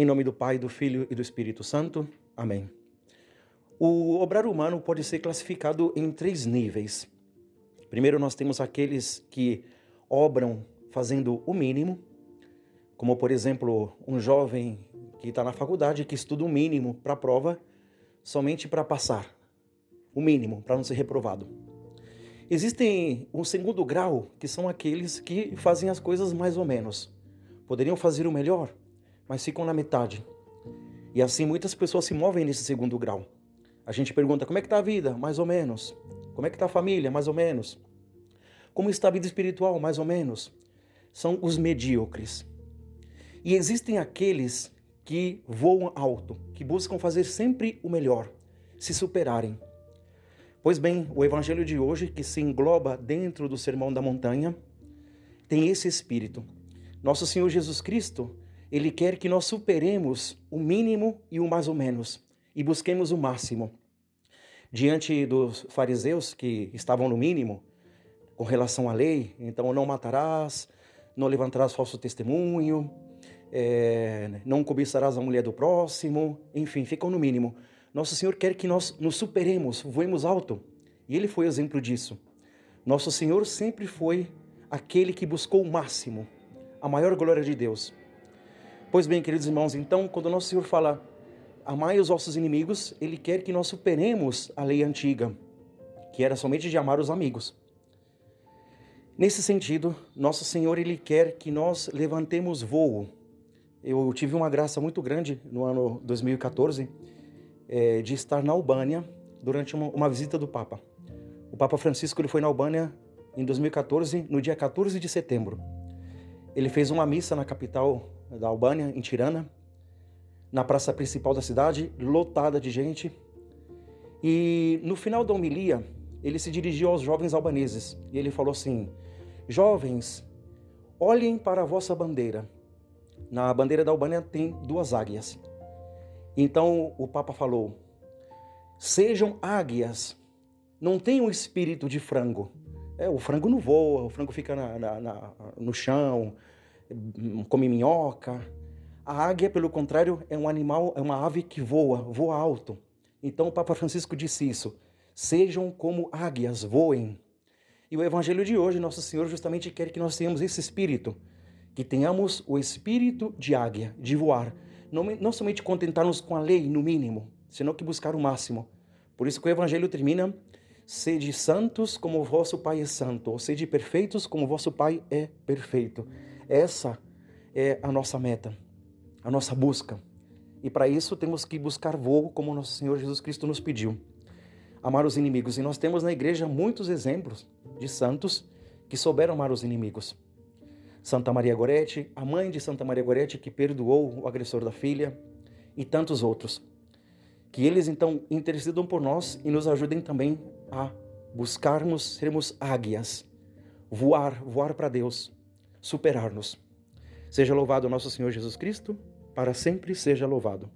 Em nome do Pai, do Filho e do Espírito Santo. Amém. O obrar humano pode ser classificado em três níveis. Primeiro, nós temos aqueles que obram fazendo o mínimo, como por exemplo, um jovem que está na faculdade que estuda o mínimo para a prova, somente para passar, o mínimo, para não ser reprovado. Existem um segundo grau, que são aqueles que fazem as coisas mais ou menos. Poderiam fazer o melhor, mas ficam na metade. E assim muitas pessoas se movem nesse segundo grau. A gente pergunta: como é que está a vida? Mais ou menos. Como é que está a família? Mais ou menos. Como está a vida espiritual? Mais ou menos. São os medíocres. E existem aqueles que voam alto, que buscam fazer sempre o melhor, se superarem. Pois bem, o evangelho de hoje, que se engloba dentro do Sermão da Montanha, tem esse espírito. Nosso Senhor Jesus Cristo, ele quer que nós superemos o mínimo e o mais ou menos e busquemos o máximo. Diante dos fariseus que estavam no mínimo com relação à lei, então não matarás, não levantarás falso testemunho, é, não cobiçarás a mulher do próximo, enfim, ficam no mínimo. Nosso Senhor quer que nós nos superemos, voemos alto. E Ele foi exemplo disso. Nosso Senhor sempre foi aquele que buscou o máximo, a maior glória de Deus. Pois bem, queridos irmãos, então, quando nosso Senhor fala amai os vossos inimigos, Ele quer que nós superemos a lei antiga, que era somente de amar os amigos. Nesse sentido, nosso Senhor ele quer que nós levantemos voo, eu tive uma graça muito grande no ano 2014 é, de estar na Albânia durante uma, uma, visita do Papa. O Papa Francisco ele foi na Albânia em 2014, no dia 14 de setembro. Ele fez uma missa na capital da Albânia, em Tirana, na praça principal da cidade, lotada de gente. E no final da homilia, ele se dirigiu aos jovens albaneses e ele falou assim: Jovens, olhem para a vossa bandeira na bandeira da Albânia tem duas águias. Então o Papa falou: sejam águias, não tenham espírito de frango. É, o frango não voa, o frango fica na, na, na, no chão, come minhoca. A águia, pelo contrário, é um animal, é uma ave que voa, voa alto. Então o Papa Francisco disse isso: sejam como águias, voem. E o Evangelho de hoje, Nosso Senhor justamente quer que nós tenhamos esse espírito que tenhamos o espírito de águia, de voar, não, não somente contentar-nos com a lei no mínimo, senão que buscar o máximo. Por isso que o Evangelho termina: sede santos como vosso Pai é santo, ou sede perfeitos como vosso Pai é perfeito. Essa é a nossa meta, a nossa busca. E para isso temos que buscar voo como nosso Senhor Jesus Cristo nos pediu. Amar os inimigos. E nós temos na igreja muitos exemplos de santos que souberam amar os inimigos. Santa Maria Gorete, a mãe de Santa Maria Gorete que perdoou o agressor da filha e tantos outros. Que eles então intercedam por nós e nos ajudem também a buscarmos sermos águias, voar, voar para Deus, superar-nos. Seja louvado nosso Senhor Jesus Cristo, para sempre seja louvado.